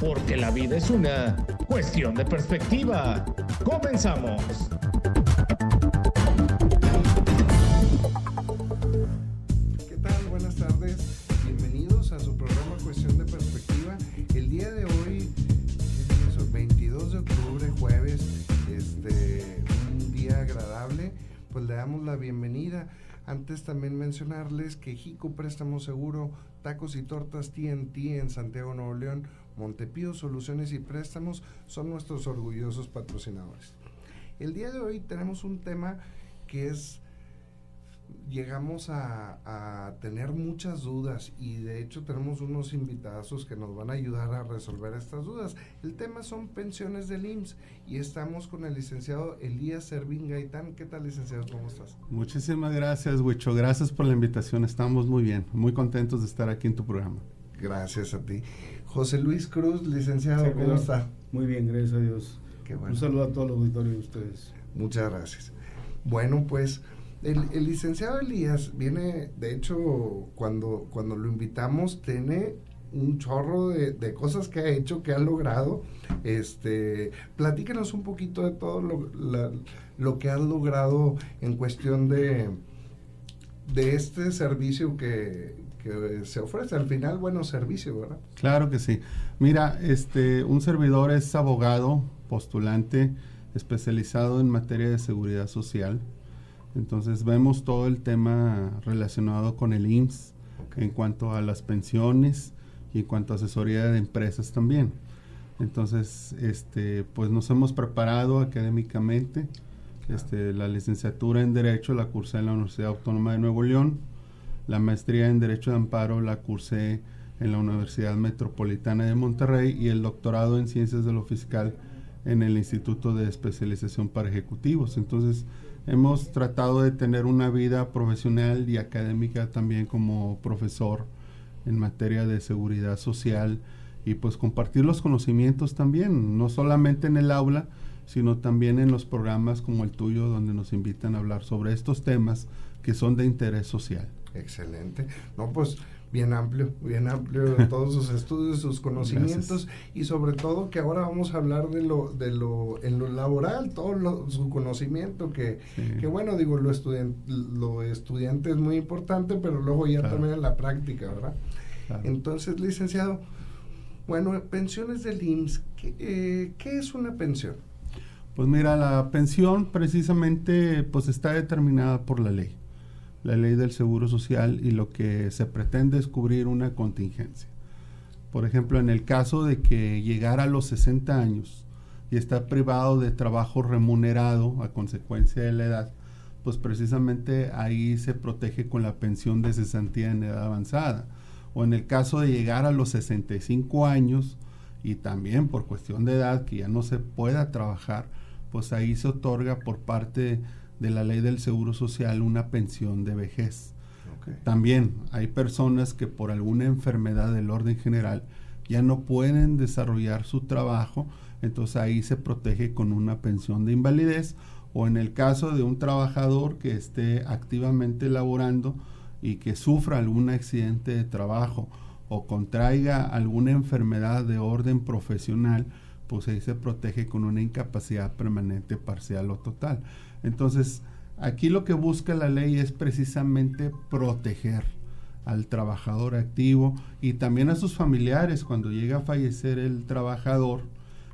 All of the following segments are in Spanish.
porque la vida es una cuestión de perspectiva. Comenzamos. ¿Qué tal? Buenas tardes. Bienvenidos a su programa Cuestión de Perspectiva. El día de hoy, ¿qué es 22 de octubre, jueves, este, un día agradable, pues le damos la bienvenida. Antes también mencionarles que Jico Préstamo Seguro, Tacos y Tortas TNT en Santiago, Nuevo León, Montepío Soluciones y Préstamos son nuestros orgullosos patrocinadores. El día de hoy tenemos un tema que es llegamos a, a, tener muchas dudas y de hecho tenemos unos invitados que nos van a ayudar a resolver estas dudas. El tema son pensiones del IMSS y estamos con el licenciado Elías Servín Gaitán. ¿Qué tal, licenciado? ¿Cómo estás? Muchísimas gracias, Huicho. Gracias por la invitación. Estamos muy bien, muy contentos de estar aquí en tu programa. Gracias a ti. José Luis Cruz, licenciado, sí, ¿cómo está? Muy bien, gracias a Dios. Qué bueno. Un saludo a todo el auditorio de ustedes. Muchas gracias. Bueno, pues el, el, licenciado Elías viene, de hecho, cuando, cuando lo invitamos, tiene un chorro de, de, cosas que ha hecho, que ha logrado. Este, platícanos un poquito de todo lo, la, lo que has logrado en cuestión de, de este servicio que, que se ofrece. Al final, bueno servicio, ¿verdad? Claro que sí. Mira, este, un servidor es abogado, postulante, especializado en materia de seguridad social. Entonces vemos todo el tema relacionado con el IMSS okay. en cuanto a las pensiones y en cuanto a asesoría de empresas también. Entonces, este, pues nos hemos preparado académicamente. Este, la licenciatura en Derecho la cursé en la Universidad Autónoma de Nuevo León. La maestría en Derecho de Amparo la cursé en la Universidad Metropolitana de Monterrey y el doctorado en Ciencias de lo Fiscal en el Instituto de Especialización para Ejecutivos. Entonces, hemos tratado de tener una vida profesional y académica también como profesor en materia de seguridad social y pues compartir los conocimientos también, no solamente en el aula, sino también en los programas como el tuyo donde nos invitan a hablar sobre estos temas que son de interés social. Excelente. No, pues bien amplio, bien amplio todos sus estudios, sus conocimientos Gracias. y sobre todo que ahora vamos a hablar de lo de lo en lo laboral, todo lo, su conocimiento que, sí. que bueno, digo, lo estudiante, lo estudiante es muy importante, pero luego ya claro. también en la práctica, ¿verdad? Claro. Entonces, licenciado, bueno, pensiones del IMSS, ¿qué, eh, ¿qué es una pensión? Pues mira, la pensión precisamente pues está determinada por la ley la ley del seguro social y lo que se pretende es cubrir una contingencia. Por ejemplo, en el caso de que llegara a los 60 años y está privado de trabajo remunerado a consecuencia de la edad, pues precisamente ahí se protege con la pensión de cesantía en edad avanzada. O en el caso de llegar a los 65 años y también por cuestión de edad que ya no se pueda trabajar, pues ahí se otorga por parte de la ley del seguro social una pensión de vejez. Okay. También hay personas que por alguna enfermedad del orden general ya no pueden desarrollar su trabajo, entonces ahí se protege con una pensión de invalidez o en el caso de un trabajador que esté activamente laborando y que sufra algún accidente de trabajo o contraiga alguna enfermedad de orden profesional, pues ahí se protege con una incapacidad permanente parcial o total. Entonces, aquí lo que busca la ley es precisamente proteger al trabajador activo y también a sus familiares cuando llega a fallecer el trabajador.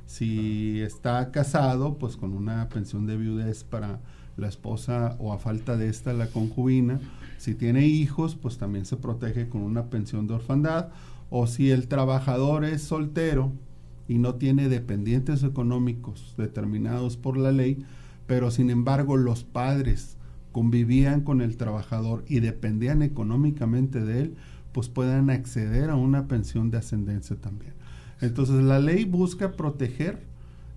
Si está casado, pues con una pensión de viudez para la esposa o a falta de esta la concubina. Si tiene hijos, pues también se protege con una pensión de orfandad. O si el trabajador es soltero y no tiene dependientes económicos determinados por la ley, pero sin embargo los padres convivían con el trabajador y dependían económicamente de él, pues puedan acceder a una pensión de ascendencia también. Entonces la ley busca proteger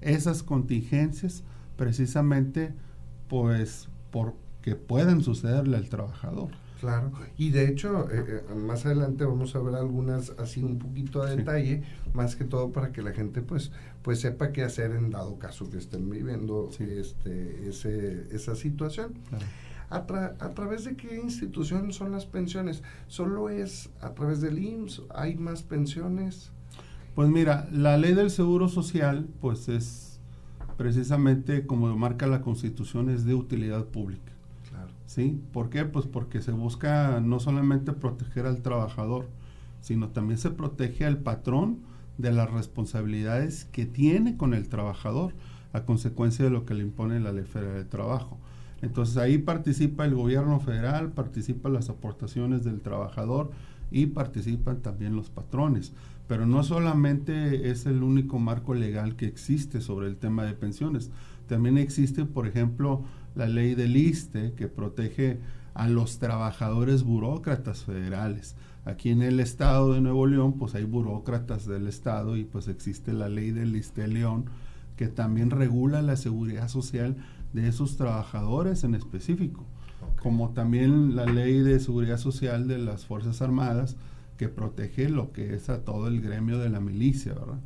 esas contingencias precisamente pues porque pueden sucederle al trabajador. Claro, y de hecho, eh, eh, más adelante vamos a ver algunas así un poquito a detalle, sí. más que todo para que la gente pues pues sepa qué hacer en dado caso que estén viviendo sí. este ese, esa situación. Claro. A, tra ¿A, través de qué institución son las pensiones? ¿Solo es a través del IMSS? ¿Hay más pensiones? Pues mira, la ley del seguro social, pues es precisamente como marca la Constitución, es de utilidad pública. ¿Sí? ¿Por qué? Pues porque se busca no solamente proteger al trabajador, sino también se protege al patrón de las responsabilidades que tiene con el trabajador a consecuencia de lo que le impone la Ley Federal de Trabajo. Entonces ahí participa el gobierno federal, participan las aportaciones del trabajador y participan también los patrones. Pero no solamente es el único marco legal que existe sobre el tema de pensiones, también existe, por ejemplo, la ley del ISTE que protege a los trabajadores burócratas federales. Aquí en el estado de Nuevo León, pues hay burócratas del estado y pues existe la ley del ISTE León que también regula la seguridad social de esos trabajadores en específico, como también la ley de seguridad social de las Fuerzas Armadas, que protege lo que es a todo el gremio de la milicia, ¿verdad?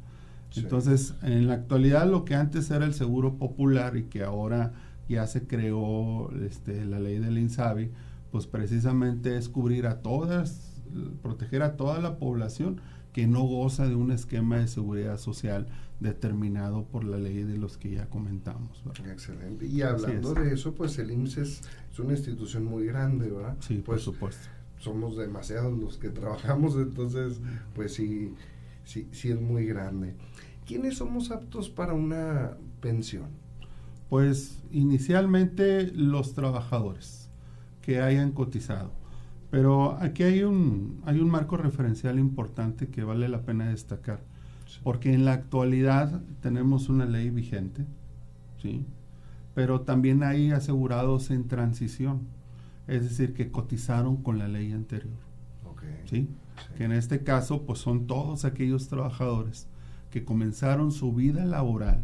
Entonces, en la actualidad lo que antes era el seguro popular y que ahora ya se creó este, la ley del INSABI, pues precisamente es cubrir a todas, proteger a toda la población que no goza de un esquema de seguridad social determinado por la ley de los que ya comentamos. Excelente. Y hablando de eso, pues el IMSS es, una institución muy grande, ¿verdad? Sí, por pues, supuesto. Somos demasiados los que trabajamos, entonces, pues sí, sí, sí es muy grande. ¿Quiénes somos aptos para una pensión? Pues inicialmente los trabajadores que hayan cotizado. Pero aquí hay un, hay un marco referencial importante que vale la pena destacar porque en la actualidad tenemos una ley vigente, ¿sí? Pero también hay asegurados en transición, es decir, que cotizaron con la ley anterior. ¿sí? Que en este caso, pues son todos aquellos trabajadores que comenzaron su vida laboral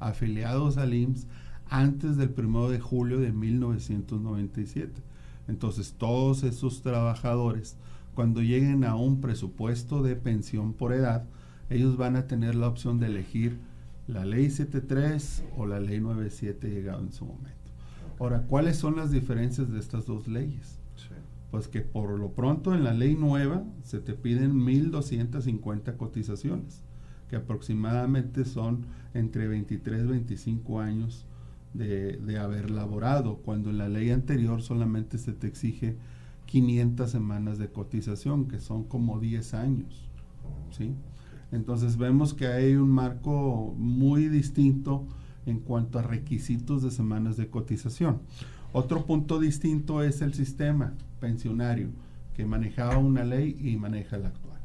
afiliados al IMSS antes del 1 de julio de 1997. Entonces, todos esos trabajadores, cuando lleguen a un presupuesto de pensión por edad, ellos van a tener la opción de elegir la ley 73 o la ley 97 llegado en su momento. Ahora, ¿cuáles son las diferencias de estas dos leyes? Pues que por lo pronto en la ley nueva se te piden 1.250 cotizaciones, que aproximadamente son entre 23 y 25 años de, haber laborado, cuando en la ley anterior solamente se te exige 500 semanas de cotización, que son como 10 años. ¿sí? Entonces vemos que hay un marco muy distinto en cuanto a requisitos de semanas de cotización. Otro punto distinto es el sistema pensionario que manejaba una ley y maneja la actual.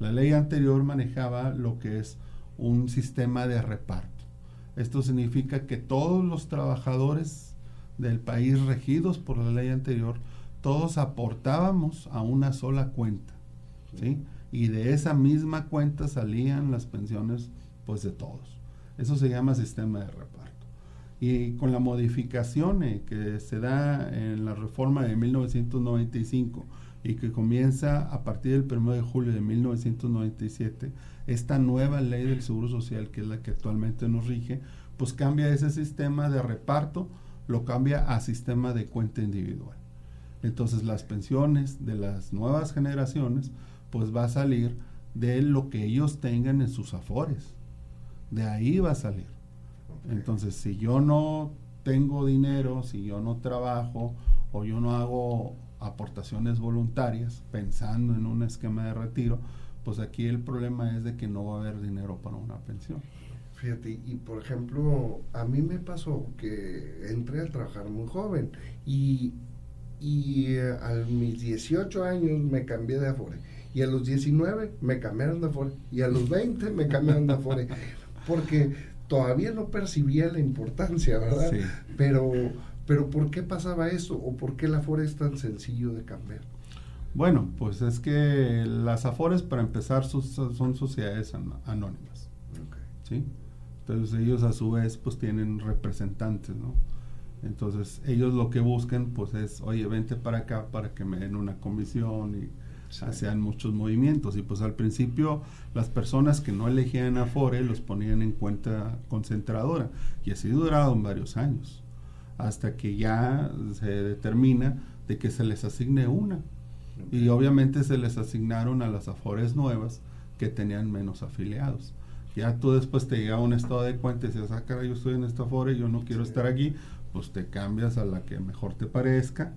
La ley anterior manejaba lo que es un sistema de reparto. Esto significa que todos los trabajadores del país regidos por la ley anterior, todos aportábamos a una sola cuenta. ¿sí? y de esa misma cuenta salían las pensiones pues de todos. Eso se llama sistema de reparto. Y con la modificación eh, que se da en la reforma de 1995 y que comienza a partir del 1 de julio de 1997, esta nueva ley del Seguro Social, que es la que actualmente nos rige, pues cambia ese sistema de reparto, lo cambia a sistema de cuenta individual. Entonces las pensiones de las nuevas generaciones pues va a salir de lo que ellos tengan en sus afores. De ahí va a salir. Entonces, si yo no tengo dinero, si yo no trabajo o yo no hago aportaciones voluntarias pensando en un esquema de retiro, pues aquí el problema es de que no va a haber dinero para una pensión. Fíjate, y por ejemplo, a mí me pasó que entré a trabajar muy joven y, y eh, a mis 18 años me cambié de afore y a los 19 me cambiaron de Afore y a los 20 me cambiaron de Afore porque todavía no percibía la importancia, ¿verdad? Pero, pero ¿por qué pasaba eso o por qué el Afore es tan sencillo de cambiar? Bueno, pues es que las Afores para empezar son sociedades anónimas. ¿sí? Entonces ellos a su vez pues tienen representantes, ¿no? Entonces ellos lo que buscan pues es, oye, vente para acá para que me den una comisión y hacían muchos movimientos y pues al principio las personas que no elegían Afore los ponían en cuenta concentradora y así duraron varios años hasta que ya se determina de que se les asigne una y obviamente se les asignaron a las Afores nuevas que tenían menos afiliados. Ya tú después te llega un estado de cuenta y dices, ah, cara, yo estoy en esta Afore, yo no quiero estar aquí, pues te cambias a la que mejor te parezca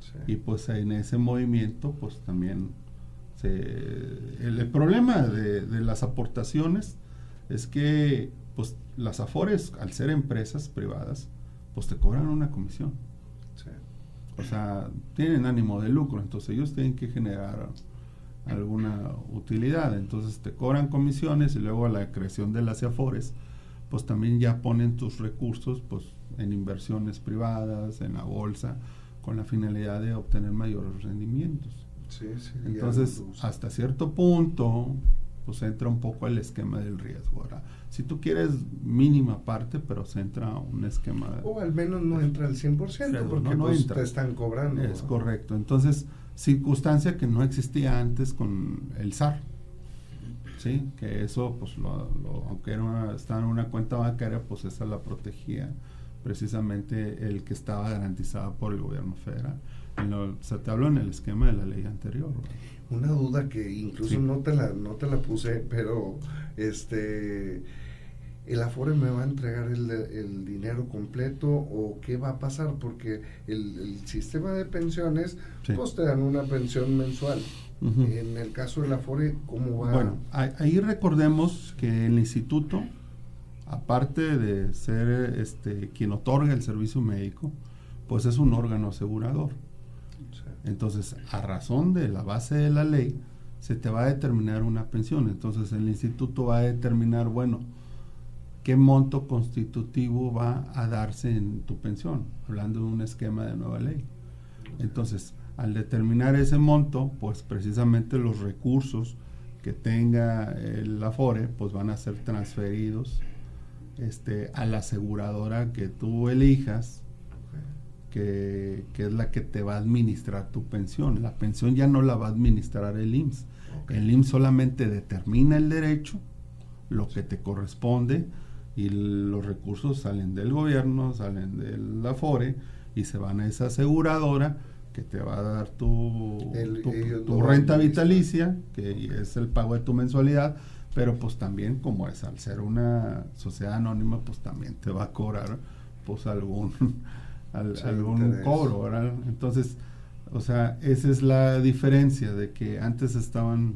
Sí. y pues en ese movimiento pues también se, el, el problema de, de las aportaciones es que pues las afores al ser empresas privadas pues te cobran una comisión Sí. o sea tienen ánimo de lucro entonces ellos tienen que generar alguna utilidad entonces te cobran comisiones y luego a la creación de las afores pues también ya ponen tus recursos pues en inversiones privadas en la bolsa con la finalidad de obtener mayores rendimientos. Sí, sí, Entonces, hasta cierto punto, pues entra un poco el esquema del riesgo. Ahora, si tú quieres mínima parte, pero se entra un esquema... O al menos no entra al 100% Claro, porque no, no pues, entra. te están cobrando. Es ¿no? correcto. Entonces, circunstancia que no existía antes con el SAR. ¿Sí? Que eso, pues, lo, lo- aunque era una, estaba en una cuenta bancaria, pues esa la protegía precisamente el que estaba garantizado por el gobierno federal. En lo- se te habló en el esquema de la ley anterior. ¿verdad? Una duda que incluso Sí. no te la no te la puse, pero este el Afore me va a entregar el, el dinero completo o qué va a pasar porque el, el sistema de pensiones Sí. pues te dan una pensión mensual. En el caso del Afore, ¿cómo va? Bueno, ahí ahí recordemos que el instituto, aparte de ser este quien otorga el servicio médico, pues es un órgano asegurador. Entonces, a razón de la base de la ley, se te va a determinar una pensión. Entonces, el instituto va a determinar, bueno, qué monto constitutivo va a darse en tu pensión, hablando de un esquema de nueva ley. Entonces, al determinar ese monto, pues precisamente los recursos que tenga el Afore, pues van a ser transferidos este, a la aseguradora que tú elijas, que, que es la que te va a administrar tu pensión. La pensión ya no la va a administrar el IMSS. El IMSS solamente determina el derecho, lo que te corresponde, y los recursos salen del gobierno, salen del Afore y se van a esa aseguradora que te va a dar tu, El- tu, ellos tu lo renta vitalicia, que es el pago de tu mensualidad, pero pues también como es al ser una sociedad anónima, pues también te va a cobrar pues algún al- Sí, algún interés. cobro, ¿verdad? Entonces, o sea, esa es la diferencia de que antes estaban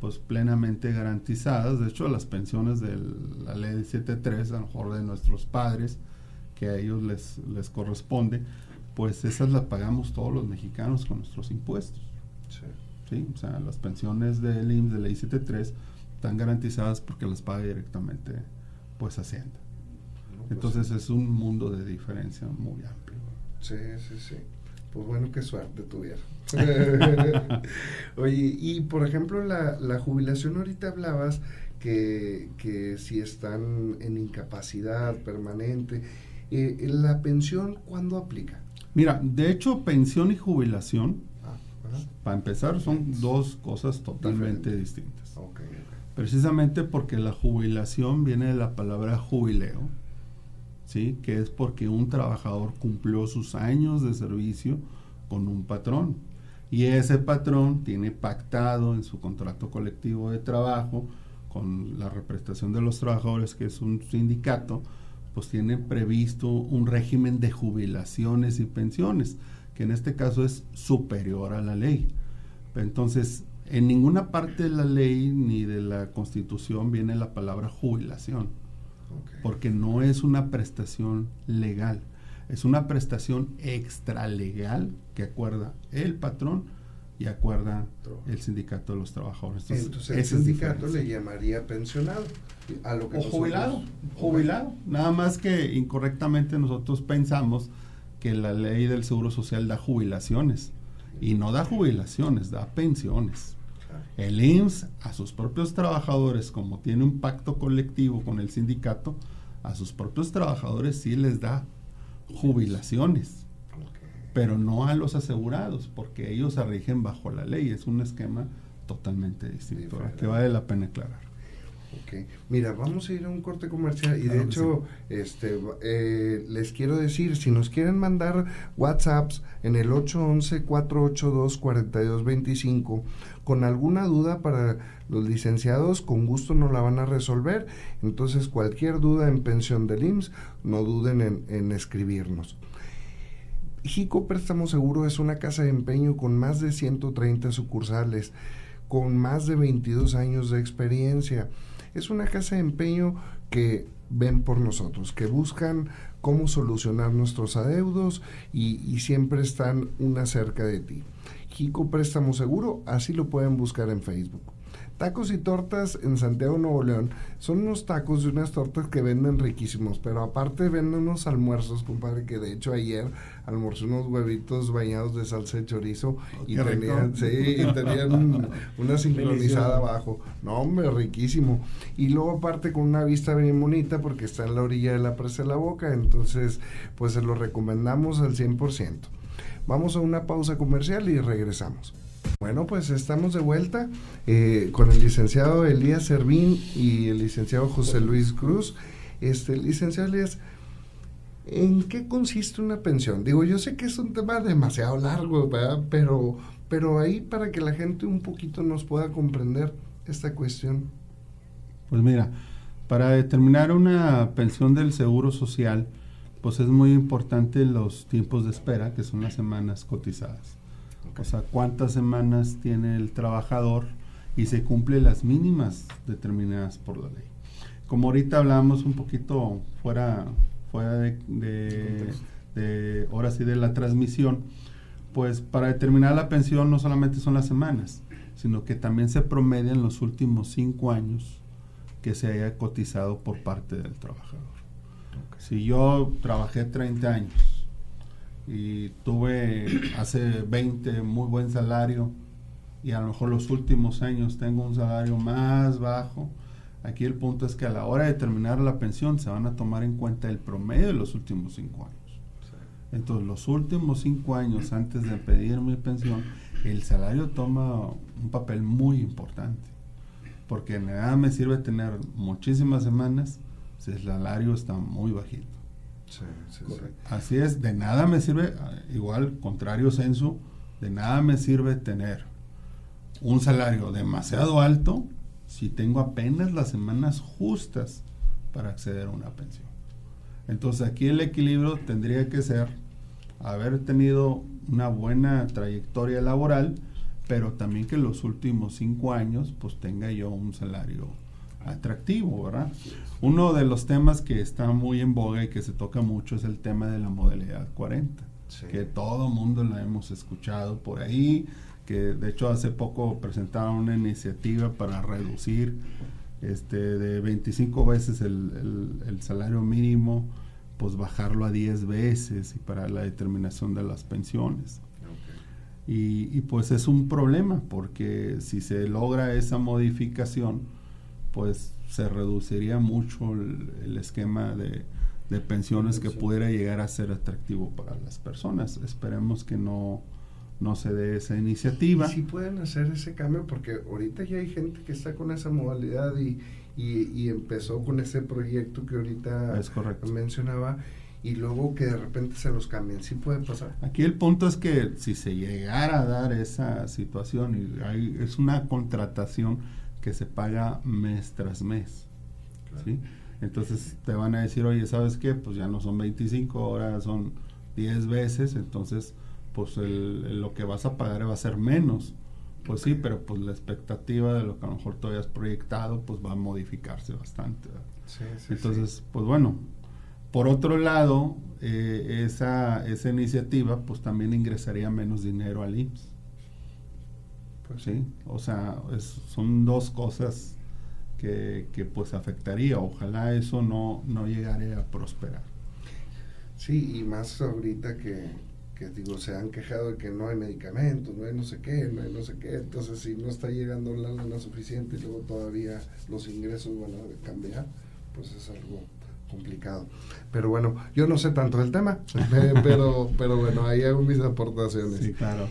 pues plenamente garantizadas, de hecho las pensiones de la ley 73, a lo mejor de nuestros padres, que a ellos les, les corresponde, pues esas las pagamos todos los mexicanos con nuestros impuestos. Sí. ¿sí? O sea, las pensiones del IMSS de ley 73 están garantizadas porque las paga directamente pues Hacienda. Pues, Entonces es un mundo de diferencia muy amplio. Sí, sí, sí. Pues bueno, qué suerte tuvieron. Oye, y por ejemplo, la, la jubilación, ahorita hablabas que, que si están en incapacidad permanente, eh, ¿la pensión cuándo aplica? Mira, de hecho, pensión y jubilación, Ah, para empezar, son dos cosas totalmente distintas. Precisamente porque la jubilación viene de la palabra jubileo, ¿sí? que es porque un trabajador cumplió sus años de servicio con un patrón. Y ese patrón tiene pactado en su contrato colectivo de trabajo con la representación de los trabajadores, que es un sindicato, pues tiene previsto un régimen de jubilaciones y pensiones, que en este caso es superior a la ley. Entonces, en ninguna parte de la ley ni de la constitución viene la palabra jubilación, porque no es una prestación legal, es una prestación extralegal que acuerda el patrón y acuerda el sindicato de los trabajadores. Entonces el sindicato le llamaría pensionado. A lo que O jubilado, jubilado. Nada más que incorrectamente nosotros pensamos que la ley del Seguro Social da jubilaciones. Y no da jubilaciones, da pensiones. El IMSS a sus propios trabajadores, como tiene un pacto colectivo con el sindicato, a sus propios trabajadores sí les da jubilaciones, pero no a los asegurados, porque ellos se rigen bajo la ley. Es un esquema totalmente distinto, que vale la pena aclarar. Ok, mira, vamos a ir a un corte comercial y de Claro hecho, este, eh, les quiero decir, si nos quieren mandar WhatsApps en el 811-482-4225 con alguna duda para los licenciados, con gusto nos la van a resolver. Entonces, cualquier duda en pensión del IMSS, no duden en, en escribirnos. Jico Préstamo Seguro es una casa de empeño con más de 130 sucursales, con más de 22 años de experiencia. Es una casa de empeño que ven por nosotros, que buscan cómo solucionar nuestros adeudos y, siempre están una cerca de ti. Jico Préstamo Seguro, así lo pueden buscar en Facebook. Tacos y tortas en Santiago, Nuevo León. Son unos tacos y unas tortas que venden riquísimos, pero aparte venden unos almuerzos, compadre, que de hecho ayer almorcé unos huevitos bañados de salsa de chorizo y Qué rico. tenían, sí, y tenían una sincronizada abajo. No, hombre, riquísimo. Y luego aparte con una vista bien bonita porque está en la orilla de la presa de la boca, entonces pues se lo recomendamos al 100%. Vamos a una pausa comercial y regresamos. Bueno, pues estamos de vuelta eh, con el licenciado Elías Servín y el licenciado José Luis Cruz. Este, licenciado Elías, ¿en qué consiste una pensión? Digo, yo sé que es un tema demasiado largo, ¿verdad? Pero, pero ahí para que la gente un poquito nos pueda comprender esta cuestión. Pues mira, para determinar una pensión del Seguro Social, pues es muy importante los tiempos de espera, que son las semanas cotizadas. O sea, cuántas semanas tiene el trabajador y se cumplen las mínimas determinadas por la ley. Como ahorita hablamos un poquito fuera, fuera de, de, de ahora sí de la transmisión, pues para determinar la pensión no solamente son las semanas, sino que también se promedian los últimos cinco años que se haya cotizado por parte del trabajador. Si yo trabajé 30 años y tuve hace 20 muy buen salario y a lo mejor los últimos años tengo un salario más bajo, aquí el punto es que a la hora de determinar la pensión se van a tomar en cuenta el promedio de los últimos cinco años. Entonces, los últimos cinco años antes de pedir mi pensión, el salario toma un papel muy importante. Porque nada me sirve tener muchísimas semanas si el salario está muy bajito. Sí, sí, sí. Así es, de nada me sirve, ah, igual, contrario censo, de nada me sirve tener un salario demasiado alto si tengo apenas las semanas justas para acceder a una pensión. Entonces aquí el equilibrio tendría que ser haber tenido una buena trayectoria laboral, pero también que los últimos cinco años pues tenga yo un salario atractivo, ¿verdad? Uno de los temas que está muy en boga y que se toca mucho es el tema de la modalidad 40, Sí. que todo mundo la hemos escuchado por ahí, que de hecho hace poco presentaron una iniciativa para reducir este de 25 veces el, el- el salario mínimo, pues bajarlo a 10 veces y para la determinación de las pensiones. Ok. Y, y, pues es un problema porque si se logra esa modificación, pues se reduciría mucho el, el esquema de, de pensiones que pudiera llegar a ser atractivo para las personas. Esperemos que no, no se dé esa iniciativa. Si pueden hacer ese cambio, porque ahorita ya hay gente que está con esa modalidad y, y, y empezó con ese proyecto que ahorita Es correcto. mencionaba y luego que de repente se los cambien. Sí puede pasar. Aquí el punto es que si se llegara a dar esa situación y hay- es una contratación que se paga mes tras mes. ¿sí? Entonces te van a decir, oye, ¿sabes qué? Pues ya no son 25, ahora son 10 veces, entonces pues el- el- lo que vas a pagar va a ser menos. Pues sí, pero pues la expectativa de lo que a lo mejor tú hayas proyectado pues va a modificarse bastante. Sí, sí, Entonces, pues bueno, por otro lado, eh, esa, esa iniciativa pues también ingresaría menos dinero al IMSS. Pues ¿sí? O sea, es- son dos cosas que, que, pues afectaría. Ojalá eso no, no llegara a prosperar. Sí, y más ahorita que, que digo, se han quejado de que no hay medicamentos, no hay no sé qué, no hay no sé qué. Entonces, si no está llegando la lana suficiente y luego todavía los ingresos van a cambiar, pues es algo complicado. Pero bueno, yo no sé tanto del tema, pe- pero, pero bueno, ahí hago mis aportaciones. Sí, claro.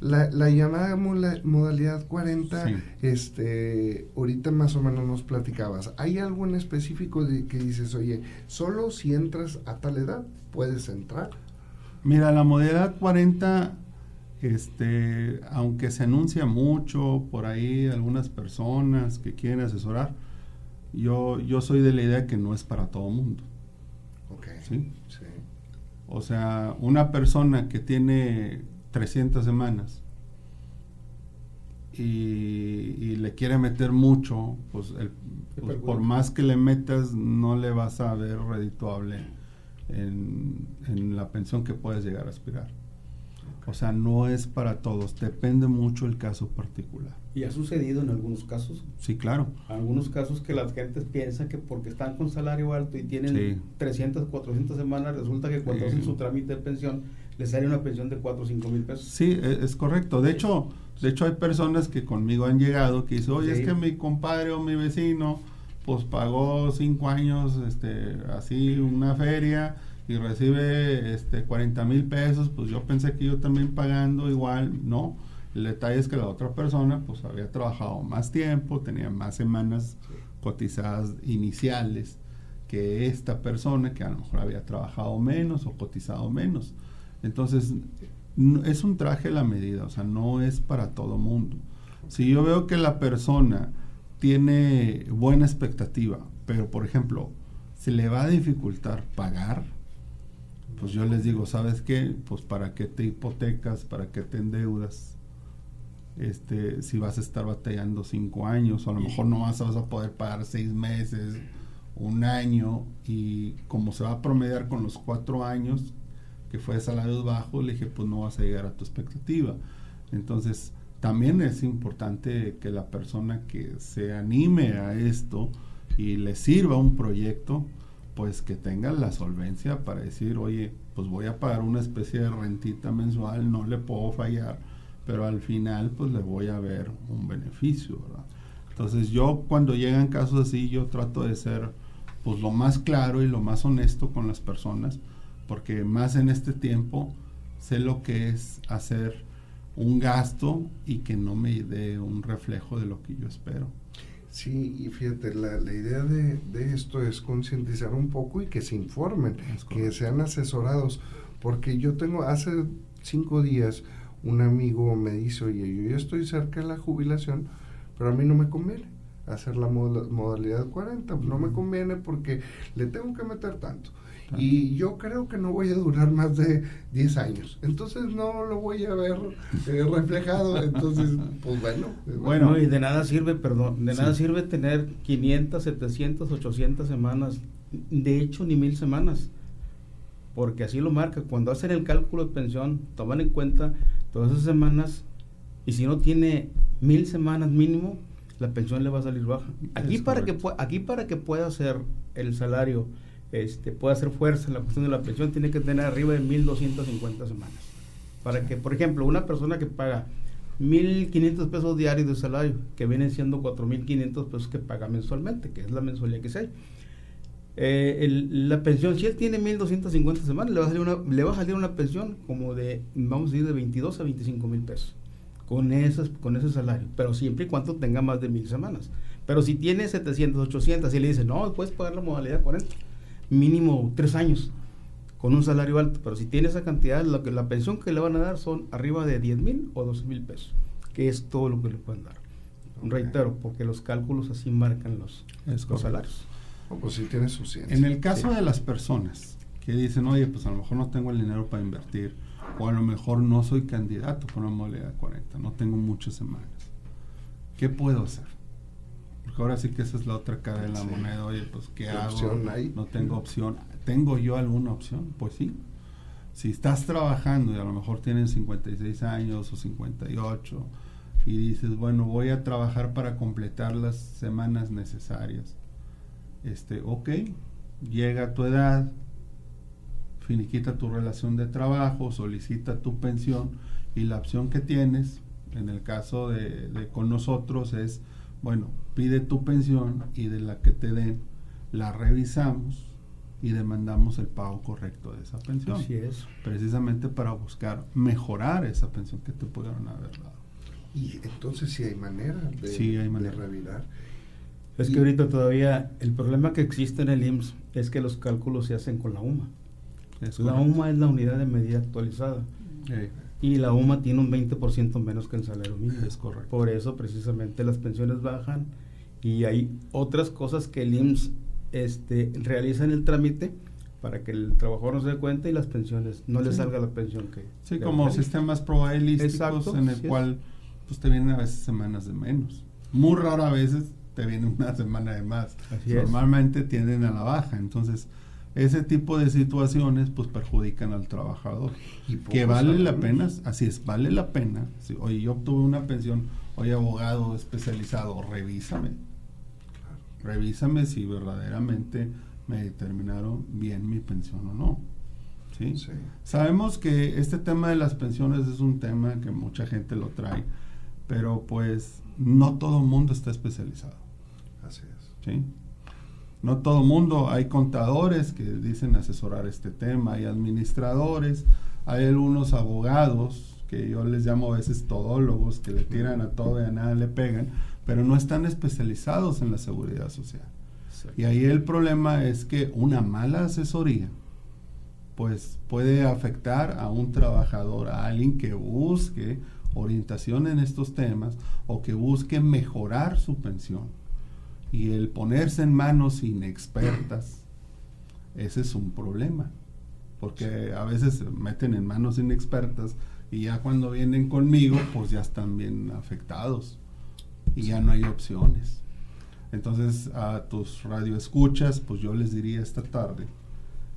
La, la llamada mola- modalidad 40, Sí. este, ahorita más o menos nos platicabas. ¿Hay algo en específico de que dices, oye, solo si entras a tal edad puedes entrar? Mira, la modalidad 40, este, aunque se anuncia mucho por ahí algunas personas que quieren asesorar, yo, yo soy de la idea que no es para todo mundo. Ok. ¿sí? Sí. O sea, una persona que tiene 300 semanas y, y le quiere meter mucho, pues, el- pues, por más que le metas, no le vas a ver redituable en, en la pensión que puedes llegar a aspirar. O sea, no es para todos, depende mucho el caso particular. Y ha sucedido en algunos casos, Sí, claro. algunos casos que las gentes piensan que porque están con salario alto y tienen Sí. 300, 400 semanas, resulta que cuando Sí. hacen su trámite de pensión les sale una pensión de 4 o 5 mil pesos. Sí, e- es, correcto. De hecho, de hecho hay personas que conmigo han llegado que dicen, oye, Sí. es que mi compadre o mi vecino pues pagó cinco años este así una feria y recibe este 40 mil pesos, pues yo pensé que yo también pagando igual, no. El detalle es que la otra persona pues había trabajado más tiempo, tenía más semanas cotizadas iniciales que esta persona que a lo mejor había trabajado menos o cotizado menos. Entonces, es un traje a la medida, o sea, no es para todo mundo. Si yo veo que la persona tiene buena expectativa, pero por ejemplo, se le va a dificultar pagar, pues yo les digo, ¿sabes qué? Pues para qué te hipotecas, para qué te endeudas, este, si vas a estar batallando cinco años, o a lo mejor no vas, vas a poder pagar seis meses, un año, y como se va a promediar con los cuatro años, que fue de salarios bajos, le dije, pues no vas a llegar a tu expectativa. Entonces, también es importante que la persona que se anime a esto y le sirva un proyecto, pues que tenga la solvencia para decir, oye, pues voy a pagar una especie de rentita mensual, no le puedo fallar, pero al final pues le voy a ver un beneficio, ¿verdad? Entonces yo cuando llegan casos así, yo trato de ser pues lo más claro y lo más honesto con las personas, porque más en este tiempo sé lo que es hacer un gasto y que no me dé un reflejo de lo que yo espero. Sí, y fíjate, la, la idea de, de esto es concientizar un poco y que se informen, que sean asesorados, porque yo tengo, hace cinco días, un amigo me dice, oye, yo ya estoy cerca de la jubilación, pero a mí no me conviene hacer la moda- modalidad 40, no me conviene porque le tengo que meter tanto. Claro. Y yo creo que no voy a durar más de 10 años. Entonces no lo voy a ver eh, reflejado. Entonces, pues bueno. eh, Bueno. No, y de nada sirve, perdón, de Sí. nada sirve tener 500, 700, 800 semanas, de hecho ni mil semanas, porque así lo marca. Cuando hacen el cálculo de pensión, toman en cuenta todas esas semanas y si no tiene mil semanas mínimo, la pensión le va a salir baja. Aquí Es para que correcto. aquí para que pueda hacer el salario, este, pueda hacer fuerza en la cuestión de la pensión, tiene que tener arriba de 1250 semanas. Para que, por ejemplo, una persona que paga 1.500 pesos diarios de salario, que vienen siendo 4.500 pesos que paga mensualmente, que es la mensualidad que se eh, el- la pensión, si él tiene 1.250 semanas, le va, a salir una, le va a salir una pensión como de, vamos a decir, de 22 a 25 mil pesos, con, esas, con ese salario, pero siempre y cuando tenga más de mil semanas. Pero si tiene 700, 800 y le dice, no, puedes pagar la modalidad 40, mínimo 3 años, con un salario alto, pero si tiene esa cantidad, lo que, la pensión que le van a dar son arriba de 10 mil o 12 mil pesos, que es todo lo que le pueden dar. Ok. Reitero, porque los cálculos así marcan los, los salarios. no, pues sí tiene su ciencia. En el caso Sí. de las personas que dicen, oye, pues a lo mejor no tengo el dinero para invertir, o a lo mejor no soy candidato con una modalidad 40, no tengo muchas semanas, ¿qué puedo hacer? Porque ahora sí que esa es la otra cara de la Sí. moneda, oye, pues ¿qué, ¿Qué hago? opción hay? No tengo opción. ¿Tengo yo alguna opción? Pues sí. Si estás trabajando y a lo mejor tienes 56 años o 58 y dices, bueno, voy a trabajar para completar las semanas necesarias. Este, ok, llega tu edad, finiquita tu relación de trabajo, solicita tu pensión y la opción que tienes, en el caso de, de con nosotros, es, bueno, pide tu pensión y de la que te den, la revisamos y demandamos el pago correcto de esa pensión. Así es. Precisamente para buscar mejorar esa pensión que te pudieron haber dado. Y entonces sí hay manera de, Sí hay manera. de revirar. Es Y- que ahorita todavía el problema que existe en el IMSS es que los cálculos se hacen con la UMA. Es La correcto. UMA es la unidad de medida actualizada y la UMA tiene un 20% menos que el salario mínimo. Es correcto. Por eso precisamente las pensiones bajan y hay otras cosas que el IMSS este, realiza en el trámite para que el trabajador no se dé cuenta y las pensiones no le Sí. salga la pensión que Sí, le como realiza. sistemas probabilísticos Exacto, en el sí es. cual pues te vienen a veces semanas de menos. Muy rara a veces te viene una semana de más. Así es. Normalmente tienden a la baja. Entonces, ese tipo de situaciones pues perjudican al trabajador. Y que vale la pena, así es, vale la pena. Si, oye, yo obtuve una pensión, oye, abogado especializado, revísame. Revísame si verdaderamente me determinaron bien mi pensión o no. ¿Sí? Sí. Sabemos que este tema de las pensiones es un tema que mucha gente lo trae, pero pues no todo el mundo está especializado. Así es. ¿sí? No todo el mundo, hay contadores que dicen asesorar este tema, hay administradores, hay algunos abogados que yo les llamo a veces todólogos que le tiran a todo y a nada le pegan, pero no están especializados en la seguridad social. Y ahí el problema es que una mala asesoría pues puede afectar a un trabajador, a alguien que busque orientación en estos temas o que busque mejorar su pensión. Y el ponerse en manos inexpertas, ese es un problema. Porque a veces se meten en manos inexpertas y ya cuando vienen conmigo, pues ya están bien afectados y ya no hay opciones. Entonces a tus radioescuchas, pues yo les diría esta tarde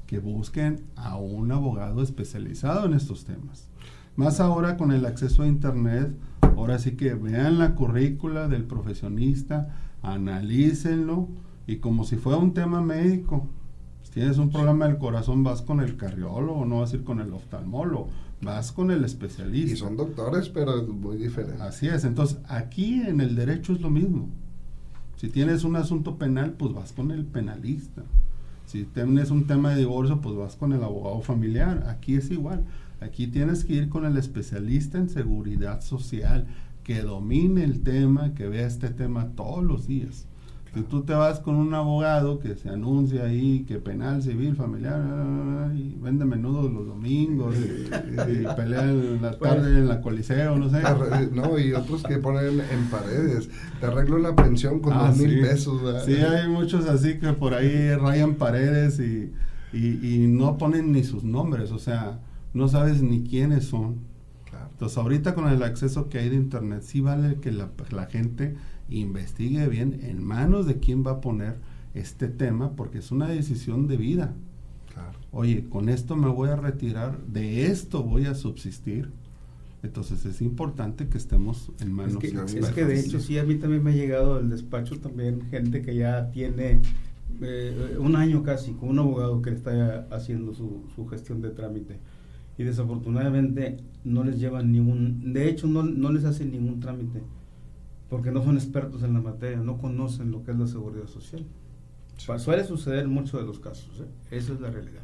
que busquen a un abogado especializado en estos temas. Más ahora con el acceso a internet, ahora sí que vean la currícula del profesionista, analícenlo y como si fuera un tema médico. Si tienes un problema del corazón, vas con el cardiólogo, no vas a ir con el oftalmólogo, vas con el especialista. Y son doctores, pero muy diferentes. Así es, entonces aquí en el derecho es lo mismo. Si tienes un asunto penal, pues vas con el penalista. Si tienes un tema de divorcio, pues vas con el abogado familiar. Aquí es igual. Aquí tienes que ir con el especialista en seguridad social, que domine el tema, que vea este tema todos los días. Si tú te vas con un abogado que se anuncia ahí que penal, civil, familiar, y vende menudo los domingos, y, y pelea en la Pues- tarde en la coliseo, no sé. No, y otros que ponen en paredes. Te arreglo la pensión con Ah, dos mil pesos. ¿verdad? Sí, hay muchos así que por ahí rayan paredes y, y, y no ponen ni sus nombres, o sea, no sabes ni quiénes son. Entonces, ahorita con el acceso que hay de internet, sí vale que la, la gente investigue bien en manos de quién va a poner este tema, porque es una decisión de vida. Claro. Oye, con esto me voy a retirar, de esto voy a subsistir. Entonces es importante que estemos en manos Es que, no, es que de hecho sí, a mí también me ha llegado del despacho también gente que ya tiene eh, un año casi con un abogado que está haciendo su, su gestión de trámite y desafortunadamente no les llevan ningún, de hecho no, no les hacen ningún trámite porque no son expertos en la materia, no conocen lo que es la seguridad social. Suele suceder en muchos de los casos, ¿eh? esa es la realidad.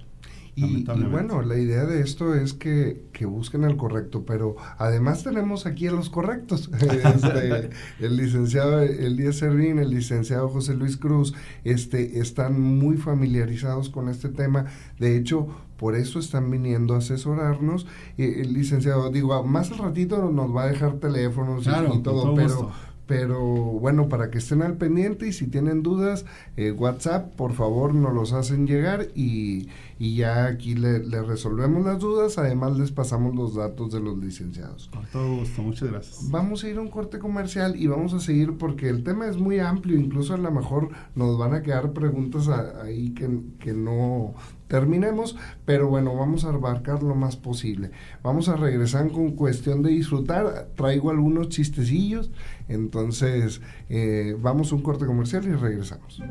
Y, bueno, la idea de esto es que, que busquen el correcto, pero además tenemos aquí a los correctos. Este, el licenciado Elías Servín, el licenciado José Luis Cruz, este, están muy familiarizados con este tema. De hecho, por eso están viniendo a asesorarnos. El licenciado, digo, más al ratito nos va a dejar teléfonos y- Claro, y, con todo, todo pero... gusto. Pero bueno, para que estén al pendiente y si tienen dudas, eh, WhatsApp, por favor, nos los hacen llegar y, y ya aquí le, le resolvemos las dudas. Además, les pasamos los datos de los licenciados. Con todo gusto, muchas gracias. Vamos a ir a un corte comercial y vamos a seguir porque el tema es muy amplio. Incluso a lo mejor nos van a quedar preguntas ahí que, que no terminemos, pero bueno, vamos a abarcar lo más posible. Vamos a regresar con cuestión de disfrutar. Traigo algunos chistecillos, entonces eh, vamos a un corte comercial y regresamos.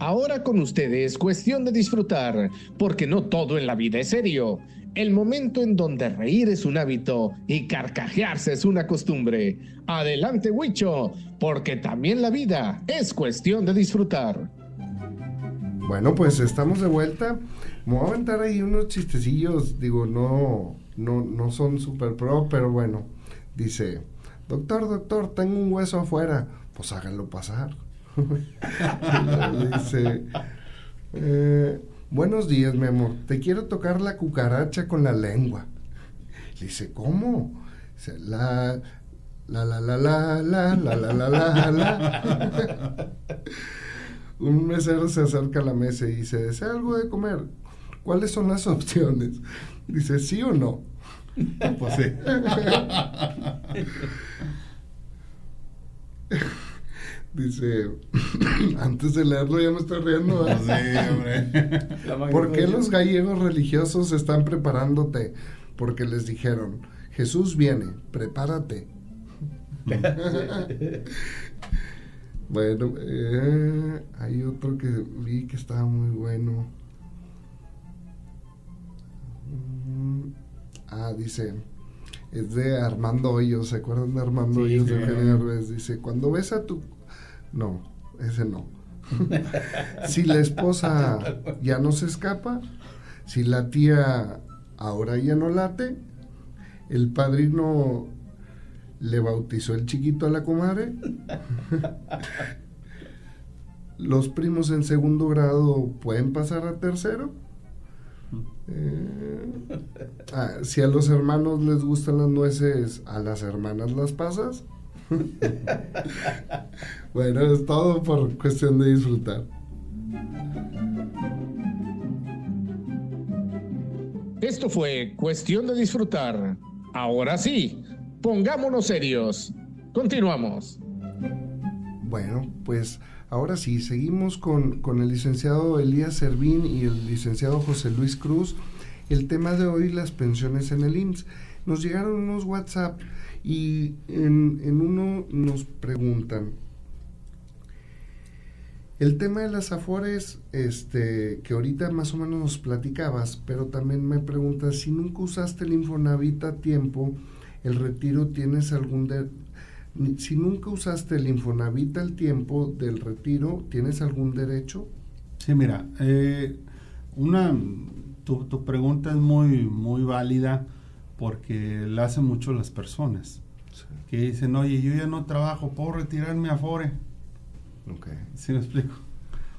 Ahora con ustedes, cuestión de disfrutar, porque no todo en la vida es serio. El momento en donde reír es un hábito y carcajearse es una costumbre. Adelante, Huicho, porque también la vida es cuestión de disfrutar. Bueno, pues estamos de vuelta. Me voy a aventar ahí unos chistecillos, digo, no, no, no son super pro, pero bueno. Dice, doctor, doctor, tengo un hueso afuera. Pues háganlo pasar. dice, eh, buenos días, mi amor. Te quiero tocar la cucaracha con la lengua. dice, ¿cómo? Dice, la, la, la, la, la, la, la, la, la, la, la. Un mesero se acerca a la mesa y dice, ¿desea algo de comer? ¿Cuáles son las opciones? Dice, ¿sí o no? Pues sí. Dice, antes de leerlo ya me estoy riendo. Pues sí, hombre. ¿Por qué los gallegos religiosos están preparándote? Porque les dijeron, Jesús viene, prepárate. Bueno, eh, hay otro que vi que estaba muy bueno. Mm, Ah, dice, es de Armando Hoyos, ¿se acuerdan de Armando Sí, Hoyos de. Eugenio Derbez? Dice, cuando ves a tu... No, ese no. si la esposa ya no se escapa, si la tía ahora ya no late, el padrino le bautizó el chiquito a la comadre, los primos en segundo grado pueden pasar a tercero. Eh, ah, si a los hermanos les gustan las nueces, a las hermanas las pasas. bueno, es todo por cuestión de disfrutar. Esto fue cuestión de disfrutar. Ahora sí, pongámonos serios. Continuamos. Bueno, pues ahora sí, seguimos con, con el licenciado Elías Servín y el licenciado José Luis Cruz. El tema de hoy, las pensiones en el IMSS. Nos llegaron unos WhatsApp y en, en uno nos preguntan, el tema de las afores, este, que ahorita más o menos nos platicabas, pero también me preguntas, si nunca usaste el Infonavit a tiempo, el retiro tienes algún de, si nunca usaste el Infonavit al tiempo del retiro, ¿tienes algún derecho? Sí, mira, eh, una, tu, tu pregunta es muy, muy válida porque la hacen mucho las personas que dicen, oye, yo ya no trabajo, ¿puedo retirarme Afore? Ok. ¿Sí me explico?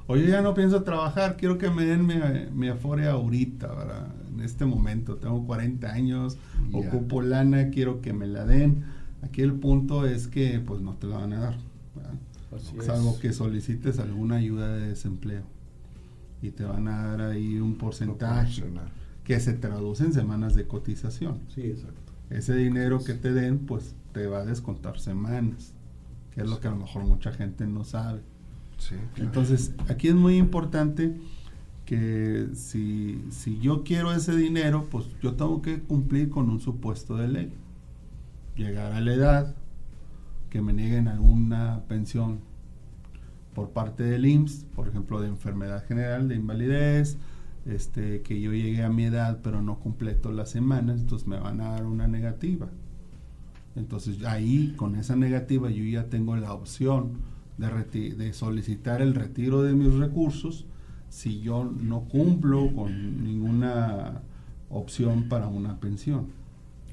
O yo ya no pienso trabajar, quiero que me den mi, mi Afore ahorita, ¿verdad? En este momento, tengo 40 años, ocupo lana, quiero que me la den. Aquí el punto es que pues no te la van a dar. Salvo que solicites alguna ayuda de desempleo. Y te van a dar ahí un porcentaje que se traduce en semanas de cotización. Sí, exacto. Ese dinero que te den, pues te va a descontar semanas, que es lo que a lo mejor mucha gente no sabe. Entonces, aquí es muy importante que si, si yo quiero ese dinero, pues yo tengo que cumplir con un supuesto de ley. Llegar a la edad, que me nieguen alguna pensión por parte del IMSS, por ejemplo, de enfermedad general, de invalidez, este, que yo llegué a mi edad pero no completo las semanas, entonces me van a dar una negativa. Entonces ahí con esa negativa yo ya tengo la opción de, reti- de solicitar el retiro de mis recursos si yo no cumplo con ninguna opción para una pensión.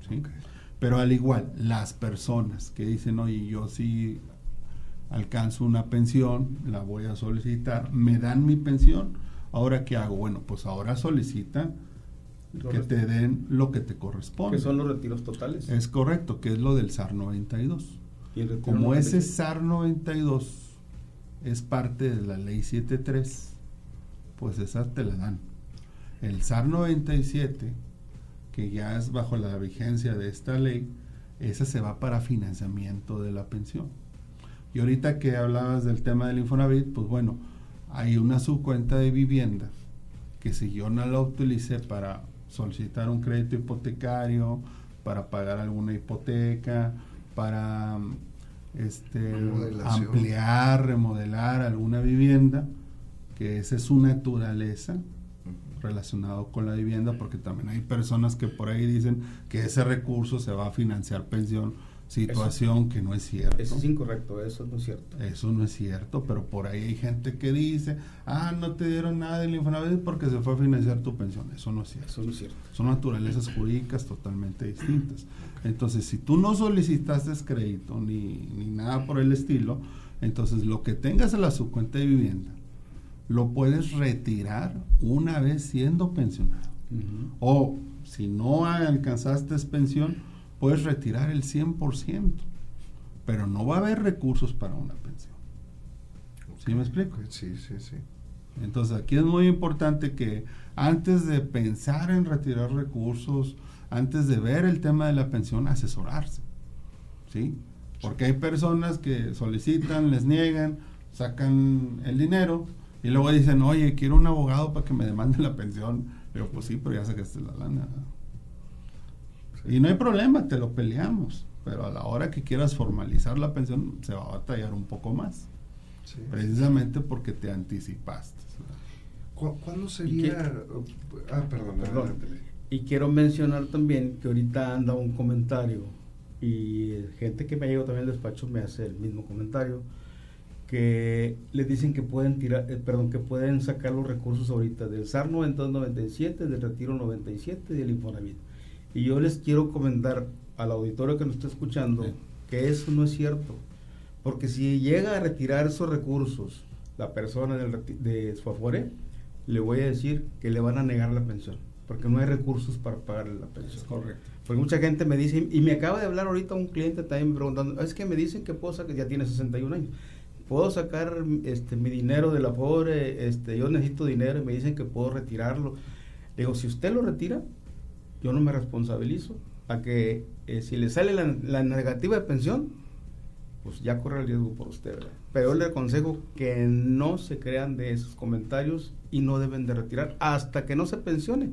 ¿sí? Pero al igual, las personas que dicen, oye, yo sí alcanzo una pensión, la voy a solicitar, me dan mi pensión, ahora qué hago? Bueno, pues ahora solicita que te den lo que te corresponde. Que son los retiros totales. Es correcto, que es lo del SAR 92. Y Como ese 96. SAR 92 es parte de la ley 73, pues esa te la dan. El SAR 97, que ya es bajo la vigencia de esta ley, esa se va para financiamiento de la pensión. Y ahorita que hablabas del tema del Infonavit, pues bueno, hay una subcuenta de vivienda que si yo no la utilicé para solicitar un crédito hipotecario, para pagar alguna hipoteca, para este, ampliar, remodelar alguna vivienda, que esa es su naturaleza relacionado con la vivienda, porque también hay personas que por ahí dicen que ese recurso se va a financiar pensión situación que no es cierto. Eso es incorrecto, eso no es cierto. Eso no es cierto, pero por ahí hay gente que dice, ah, no te dieron nada del Infonavit porque se fue a financiar tu pensión. Eso no es cierto. Eso no es cierto. Son naturalezas jurídicas totalmente distintas. Entonces, si tú no solicitaste crédito ni, ni nada por el estilo, entonces lo que tengas en la subcuenta de vivienda lo puedes retirar una vez siendo pensionado. O si no alcanzaste pensión, puedes retirar el 100%, pero no va a haber recursos para una pensión. ¿Sí me explico? Sí, sí, sí. Entonces aquí es muy importante que antes de pensar en retirar recursos, antes de ver el tema de la pensión, asesorarse. ¿Sí? Porque hay personas que solicitan, les niegan, sacan el dinero y luego dicen, oye, quiero un abogado para que me demande la pensión. Digo, pues sí, pero ya sacaste la lana. Y no hay problema, te lo peleamos. Pero a la hora que quieras formalizar la pensión, se va a batallar un poco más. Precisamente porque te anticipaste. ¿Cuándo sería...? Ah, perdón, perdón. Y quiero mencionar también que ahorita anda un comentario y gente que me ha llegado también al despacho me hace el mismo comentario que le dicen que pueden tirar, eh, perdón, que pueden sacar los recursos ahorita del SAR 9297, del Retiro 97 y del Infonavit. Y yo les quiero comentar al auditorio que nos está escuchando que eso no es cierto. Porque si llega a retirar esos recursos la persona de su afore, le voy a decir que le van a negar la pensión. Porque no hay recursos para pagarle la pensión. correcto. Porque mucha gente me dice, y me acaba de hablar ahorita un cliente también preguntando, es que me dicen que puedo sacar, ya tiene 61 años, puedo sacar este, mi dinero de la pobre, este, yo necesito dinero y me dicen que puedo retirarlo. Le digo, si usted lo retira, yo no me responsabilizo a que eh, si le sale la, negativa de pensión, pues ya corre el riesgo por usted. Pero yo le aconsejo que no se crean de esos comentarios y no deben de retirar hasta que no se pensione.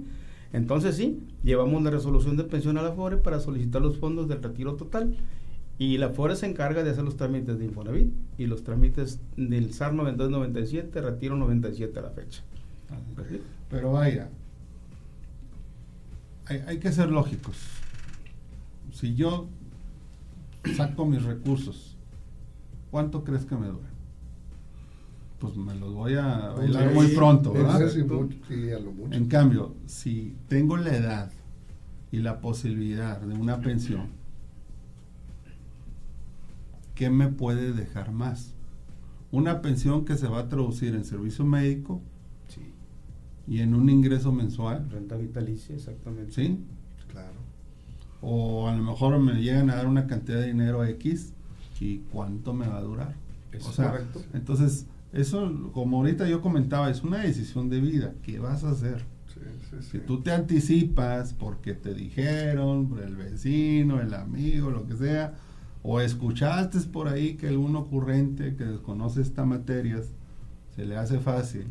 Entonces sí, llevamos la resolución de pensión a la FORE para solicitar los fondos del retiro total y la FORE se encarga de hacer los trámites de Infonavit y los trámites del SAR 9297, retiro 97 a la fecha. Pero vaya, hay, que ser lógicos. Si yo saco mis recursos, ¿cuánto crees que me dura? Pues me los voy a bailar muy pronto, ¿verdad? En cambio, si tengo la edad y la posibilidad de una pensión, ¿qué me puede dejar más? Una pensión que se va a traducir en servicio médico, y en un ingreso mensual. Renta vitalicia, exactamente. ¿Sí? Claro. O a lo mejor me llegan a dar una cantidad de dinero X y cuánto me va a durar. Es correcto. Entonces, eso, como ahorita yo comentaba, es una decisión de vida. ¿Qué vas a hacer? Si tú te anticipas porque te dijeron, por el vecino, el amigo, lo que sea, o escuchaste por ahí que algún ocurrente que desconoce esta materia se le hace fácil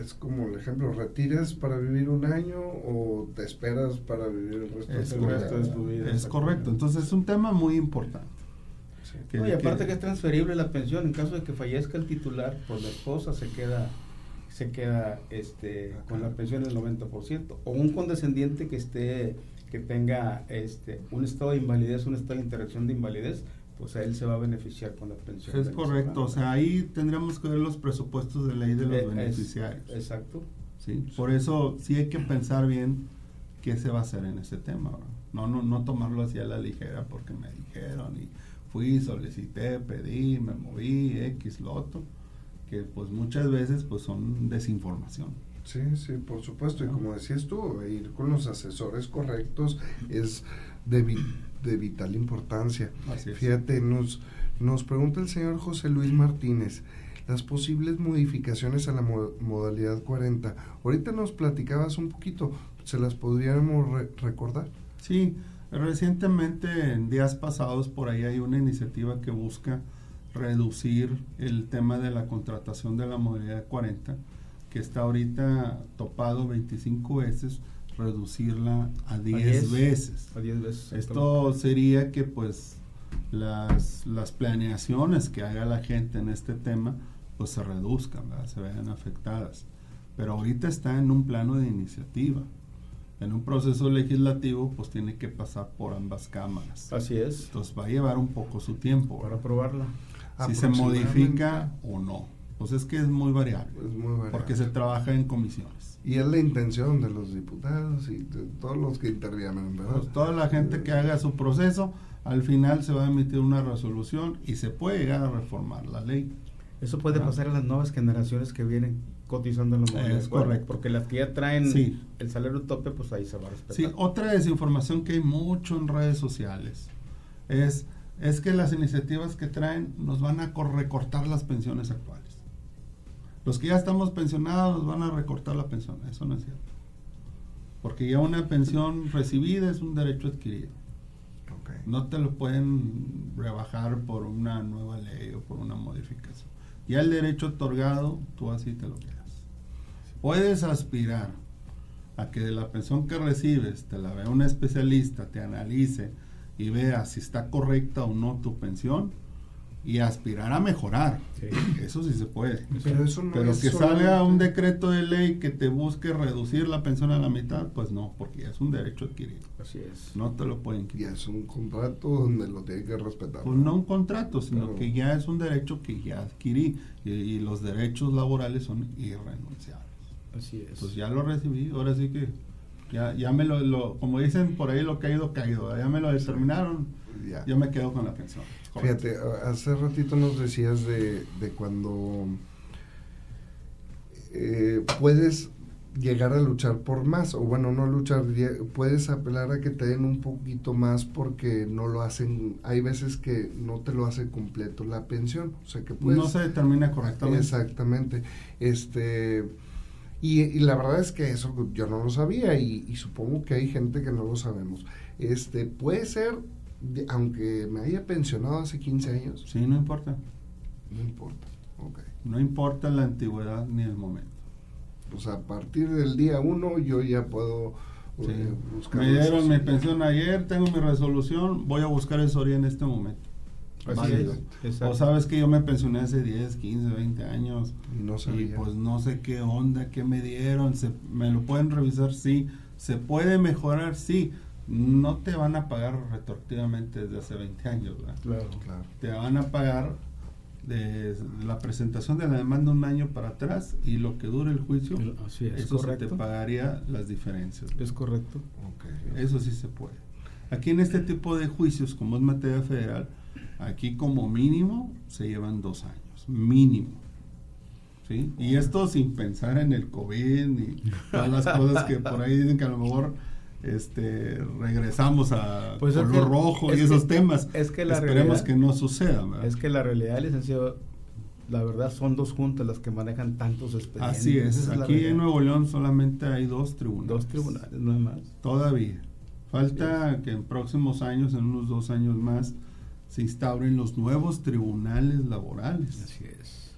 es como el ejemplo, ¿retires para vivir un año o te esperas para vivir el resto, de tu vida? Es correcto, entonces es un tema muy importante. y aparte que, es transferible la pensión, en caso de que fallezca el titular, pues la esposa se queda se queda este con la pensión del 90% o un condescendiente que esté que tenga este un estado de invalidez, un estado de interacción de invalidez, pues a él se va a beneficiar con la pensión. Es correcto, o sea, ahí tendríamos que ver los presupuestos de ley de los eh, beneficiarios. exacto. ¿sí? Por eso sí hay que pensar bien qué se va a hacer en ese tema. No, no, no tomarlo así a la ligera porque me dijeron y fui, solicité, pedí, me moví, X, loto, que pues muchas veces pues son desinformación. Sí, sí, por supuesto. Y como decías tú, ir con los asesores correctos es de de vital importancia. Fíjate, nos, nos pregunta el señor José Luis Martínez las posibles modificaciones a la modalidad 40. Ahorita nos platicabas un poquito, ¿se las podríamos recordar? Sí, recientemente en días pasados por ahí hay una iniciativa que busca reducir el tema de la contratación de la modalidad 40, que está ahorita topado 25 veces reducirla a 10 veces. A 10 veces. Esto sería que pues las, las planeaciones que haga la gente en este tema pues se reduzcan, se vean afectadas. Pero ahorita está en un plano de iniciativa. en un proceso legislativo, pues tiene que pasar por ambas cámaras. Así es. Entonces va a llevar un poco su tiempo. Para ¿verdad? aprobarla. Si se modifica o no. Pues es que es muy variable. Es muy variable. Porque se trabaja en comisiones. Y es la intención de los diputados y de todos los que intervienen, ¿verdad? Pues toda la gente que haga su proceso, al final se va a emitir una resolución y se puede llegar a reformar la ley. Eso puede pasar a las nuevas generaciones que vienen cotizando en la modalidad Es correcto. Porque las que ya traen Sí. el salario tope, pues ahí se va a respetar. Sí, otra desinformación que hay mucho en redes sociales es, es que las iniciativas que traen nos van a cor- recortar las pensiones actuales. Los que ya estamos pensionados nos van a recortar la pensión. Eso no es cierto. Porque ya una pensión recibida es un derecho adquirido. No te lo pueden rebajar por una nueva ley o por una modificación. Ya el derecho otorgado, tú así te lo quedas. Puedes aspirar a que de la pensión que recibes te la vea un especialista, te analice y vea si está correcta o no tu pensión y aspirar a mejorar. Sí. Eso sí se puede. Pero eso no Pero es que salga un solamente- decreto de ley que te busque reducir la pensión a la mitad, pues no, porque ya es un derecho adquirido. Así es. No te lo pueden Y quitar. es un contrato donde lo tiene que respetar. Pues no un contrato, sino Claro. que ya es un derecho que ya adquirí y, y los derechos laborales son irrenunciables. Así es. Pues ya lo recibí, ahora sí que ya, ya me lo, lo- como dicen por ahí, lo caído, caído, ya me lo determinaron, Ya. yo me quedo con la pensión. Fíjate, hace ratito nos decías de, de cuando eh, puedes llegar a luchar por más, o bueno, no luchar, puedes apelar a que te den un poquito más porque no lo hacen, hay veces que no te lo hace completo la pensión, o sea que puedes... no se determina correctamente. Exactamente. Este y, y la verdad es que eso yo no lo sabía y, y supongo que hay gente que no lo sabemos. Este puede ser, aunque me haya pensionado hace 15 años, Sí, no importa. no importa. Ok. No importa la antigüedad ni el momento. Pues a partir del día uno yo ya puedo Sí. eh, buscar. Me dieron mi pensión ayer, tengo mi resolución, voy a buscar asesoría en este momento. Así es. O sabes que yo me pensioné hace 10, 15, 20 años. Y no Y sabía. pues no sé qué onda, qué me dieron, se, me lo pueden revisar, sí, se puede mejorar, sí, no te van a pagar retroactivamente desde hace 20 años, ¿verdad? Claro. Claro. Te van a pagar de la presentación de la demanda un año para atrás y lo que dure el juicio, Así es. eso se correcto. te pagaría las diferencias. Es correcto. Ok. Eso sí se puede. Aquí en este tipo de juicios, como es materia federal, aquí como mínimo se llevan dos años, mínimo. ¿Sí? Y esto sin pensar en el COVID ni todas las cosas que por ahí dicen que a lo mejor este, regresamos a Pues es color que- rojo es y esos que- temas. es que la Esperemos realidad- que no suceda. ¿verdad? Es que la realidad, licenciado, la verdad son dos juntas las que manejan tantos expedientes. Así es. Aquí en Nuevo León solamente hay dos tribunales. Dos tribunales, no hay más. Todavía. Falta que en próximos años, en unos dos años más, se instauren los nuevos tribunales laborales. Así es.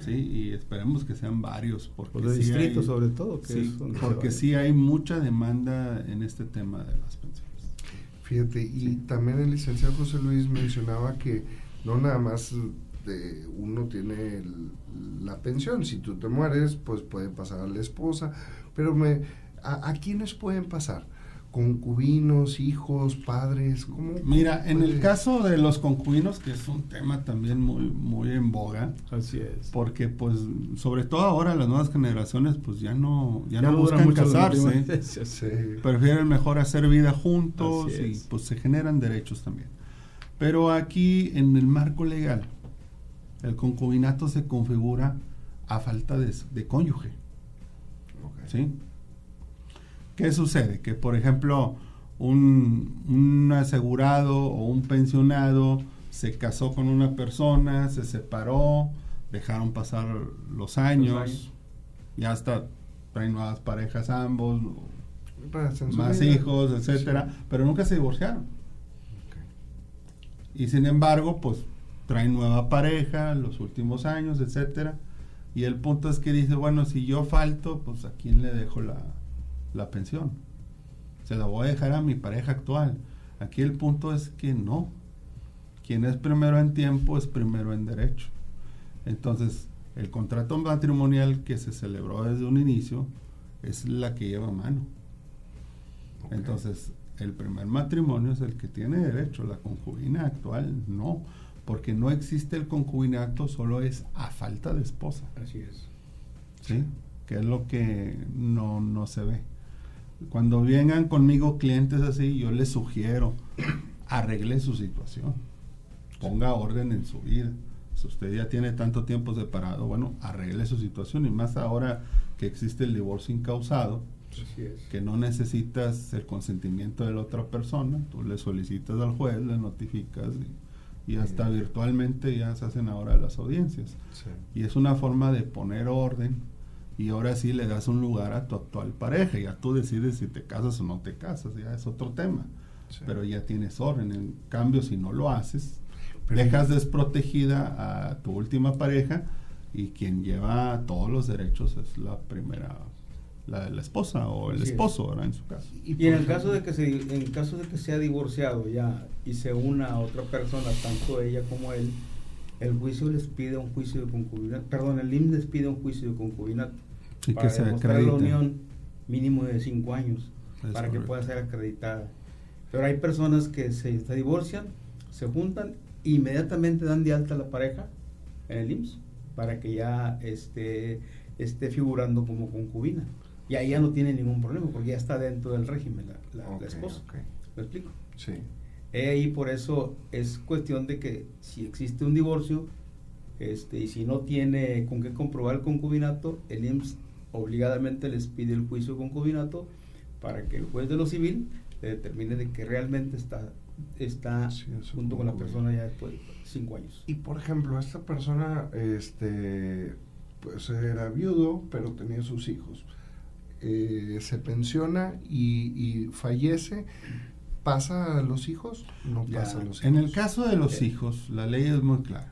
Sí, y esperemos que sean varios, porque Por los sí distritos, hay- sobre todo. Que sí, es donde se porque sí hay mucha demanda en este tema de las pensiones. Fíjate, y también el licenciado José Luis mencionaba que no nada más de uno tiene el- la pensión, si tú te mueres, pues puede pasar a la esposa, pero me, ¿a, a quiénes pueden pasar? ¿Concubinos, hijos, padres? ¿Cómo? Mira, en el caso de los concubinos, que es un tema también muy, muy en boga, Así es. porque pues sobre todo ahora las nuevas generaciones pues ya no, ya no buscan casarse. Sí. prefieren mejor hacer vida juntos y es. pues se generan derechos también. Pero aquí en el marco legal, el concubinato se configura a falta de, de cónyuge. Ok. ¿sí? ¿Qué sucede? Que por ejemplo un, un asegurado o un pensionado se casó con una persona, se separó, dejaron pasar los años, años. ya hasta traen nuevas parejas ambos, más vida. hijos, etcétera, Sí. pero nunca se divorciaron. Y sin embargo, pues traen nueva pareja los últimos años, etcétera. Y el punto es que dice, bueno, si yo falto, pues a quién le dejo la, la pensión. Se la voy a dejar a mi pareja actual. Aquí el punto es que no. Quien es primero en tiempo es primero en derecho. Entonces, el contrato matrimonial que se celebró desde un inicio es la que lleva mano. Entonces, el primer matrimonio es el que tiene derecho, la concubina actual no, porque no existe el concubinato, solo es a falta de esposa. Así es. ¿Sí? Que es lo que no, no se ve. Cuando vengan conmigo clientes así, yo les sugiero, arregle su situación, ponga orden en su vida. Si usted ya tiene tanto tiempo separado, bueno, arregle su situación y más ahora que existe el divorcio incausado, es. que no necesitas el consentimiento de la otra persona, tú le solicitas al juez, le notificas y, y hasta virtualmente ya se hacen ahora las audiencias. Sí. Y es una forma de poner orden y ahora sí le das un lugar a tu actual pareja, ya tú decides si te casas o no te casas, ya es otro tema, Sí. pero ya tienes orden. En cambio, si no lo haces, Pero- dejas desprotegida a tu última pareja y quien lleva todos los derechos es la primera, la, la esposa o el esposo, ¿verdad? En su caso. Y, en el ejemplo- caso de que se en caso de que sea divorciado ya y se una a otra persona, tanto ella como él, el juicio les pide un juicio de concubinato, perdón, el IMSS les pide un juicio de concubinato para que se demostrar la unión mínimo de cinco años Es para que pueda ser acreditada. Pero hay personas que se, se divorcian, se juntan, inmediatamente dan de alta a la pareja en el IMSS para que ya esté, esté figurando como concubina. Y ahí ya no tiene ningún problema porque ya está dentro del régimen la, la- la Ok, esposa. ok. ¿Me explico? Sí. He ahí por eso es cuestión de que si existe un divorcio este, y si no tiene con qué comprobar el concubinato, el IMSS obligadamente les pide el juicio de concubinato para que el juez de lo civil le determine de que realmente está, está Sí, es un junto con la persona ya después de cinco años. Y por ejemplo, esta persona, este, pues era viudo, pero tenía sus hijos. Eh, se pensiona y, y fallece. ¿Pasa a los hijos? No Ya. pasa a los hijos. En el caso de los Eh. hijos, la ley es muy clara.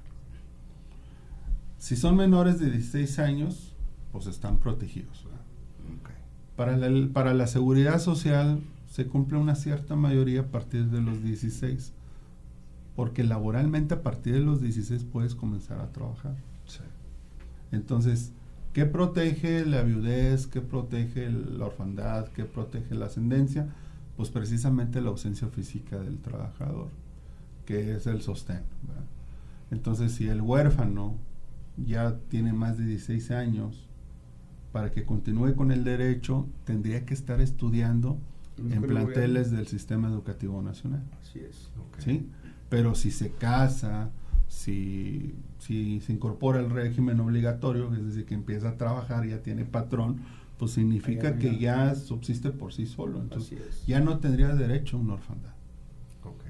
Si son menores de 16 años, pues están protegidos. Para la, para la seguridad social se cumple una cierta mayoría a partir de los 16, porque laboralmente a partir de los 16 puedes comenzar a trabajar. Sí. Entonces, ¿qué protege la viudez? ¿Qué protege la orfandad? ¿Qué protege la ascendencia? Pues precisamente la ausencia física del trabajador, que es el sostén. ¿verdad? Entonces, si el huérfano ya tiene más de 16 años, para que continúe con el derecho, tendría que estar estudiando En planteles del Sistema Educativo Nacional. Así es. ¿sí? Pero si se casa, si, si se incorpora el régimen obligatorio, es decir, que empieza a trabajar, ya tiene patrón, pues significa que ya subsiste por sí solo. Entonces, ya no tendría derecho a una orfandad. Ok.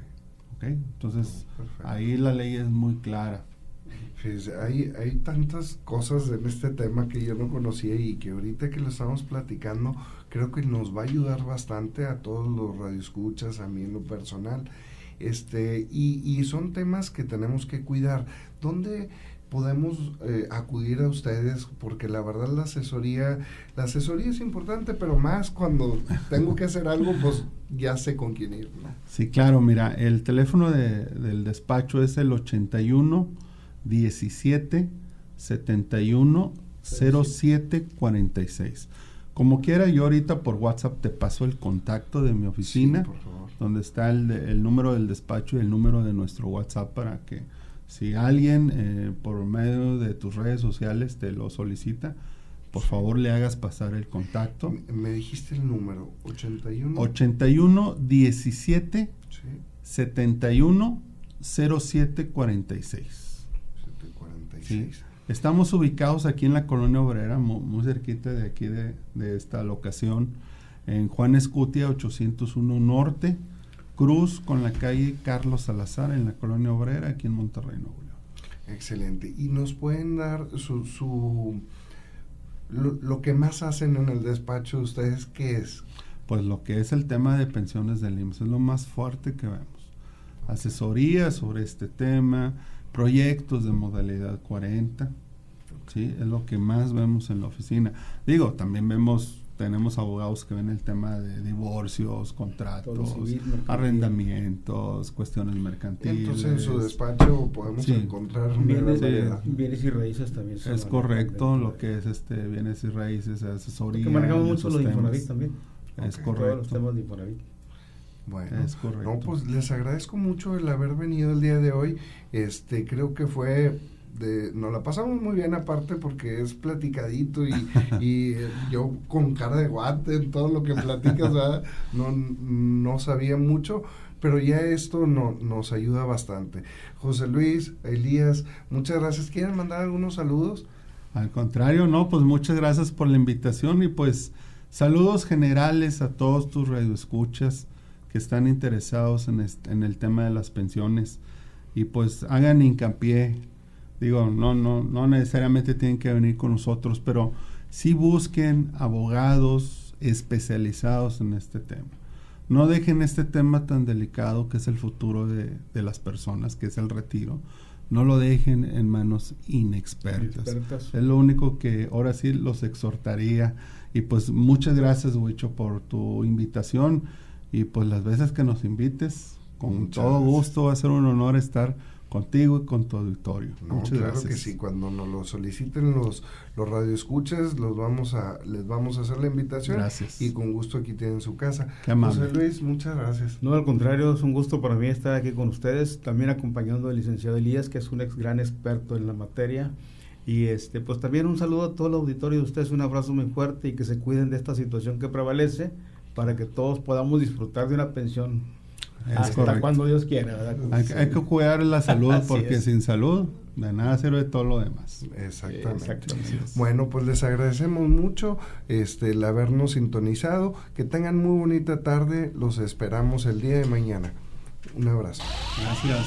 ¿ok? Entonces, Perfecto. ahí la ley es muy clara. Fíjese, hay, hay tantas cosas en este tema que yo no conocía y que ahorita que lo estamos platicando, creo que nos va a ayudar bastante a todos los radioescuchas, a mí en lo personal. Este, y, y son temas que tenemos que cuidar. ¿Dónde podemos eh, acudir a ustedes? Porque la verdad la asesoría, la asesoría es importante, pero más cuando tengo que hacer algo, pues ya sé con quién ir, ¿no? Sí, claro, mira, el teléfono de- del despacho es el 81 17 71 07 46. Como quiera, yo ahorita por WhatsApp te paso el contacto de mi oficina, Sí, por favor. donde está el, el número del despacho y el número de nuestro WhatsApp para que si alguien eh, por medio de tus redes sociales te lo solicita, por favor le hagas pasar el contacto. Me, dijiste el número, 81. 81 17 Sí. 71 07 46. 746. Estamos ubicados aquí en la colonia obrera, mu- muy, cerquita de aquí de, de esta locación, en Juan Escutia 801 Norte, Cruz con la calle Carlos Salazar en la colonia obrera, aquí en Monterrey, Nuevo León. Excelente. ¿Y nos pueden dar su, su lo, lo que más hacen en el despacho de ustedes qué es? Pues lo que es el tema de pensiones del IMSS es lo más fuerte que vemos. Asesoría sobre este tema, proyectos de modalidad 40, ¿sí? Es lo que más vemos en la oficina. Digo, también vemos, tenemos abogados que ven el tema de divorcios, contratos, civil, arrendamientos, cuestiones mercantiles. Entonces en su despacho podemos Sí. encontrar Bienes, bienes y raíces también. se Es correcto lo que es este bienes y raíces, asesoría. Porque manejamos mucho los temas. Infonavit también. Es Ok. Todos los correcto. temas de Infonavit. Bueno, Es correcto. no, pues les agradezco mucho el haber venido el día de hoy. Este, creo que fue de, nos la pasamos muy bien aparte porque es platicadito y, y, eh, yo con cara de guate en todo lo que platicas, ¿verdad? no, no sabía mucho, pero ya esto no, nos ayuda bastante. José Luis, Elías, muchas gracias. ¿Quieren mandar algunos saludos? Al contrario, no, pues muchas gracias por la invitación y pues saludos generales a todos tus radioescuchas que están interesados en, este- en el tema de las pensiones y pues hagan hincapié, digo, no, no, no necesariamente tienen que venir con nosotros, pero sí busquen abogados especializados en este tema. No dejen este tema tan delicado que es el futuro de, de las personas, que es el retiro. No lo dejen en manos inexpertas. Expertas. Es lo único que ahora sí los exhortaría. Y pues muchas gracias, Huicho, por tu invitación. Y pues las veces que nos invites, con Muchas todo gracias. gusto va a ser un honor estar contigo y con tu auditorio. No, muchas claro gracias. que sí, cuando nos lo soliciten los, los radioescuchas, los vamos a, les vamos a hacer la invitación. Gracias. Y con gusto aquí tienen su casa. Qué amable. José Luis, muchas gracias. No, al contrario, es un gusto para mí estar aquí con ustedes, también acompañando al licenciado Elías, que es un ex gran experto en la materia. Y este, pues también un saludo a todo el auditorio de ustedes, un abrazo muy fuerte y que se cuiden de esta situación que prevalece para que todos podamos disfrutar de una pensión Es hasta correcto. cuando Dios quiera, ¿verdad? Hay, que- hay que cuidar la salud porque es. sin salud de nada sirve todo lo demás. Exactamente. Exactamente. Bueno, pues les agradecemos mucho este, el habernos sintonizado. Que tengan muy bonita tarde. Los esperamos el día de mañana. Un abrazo. Gracias.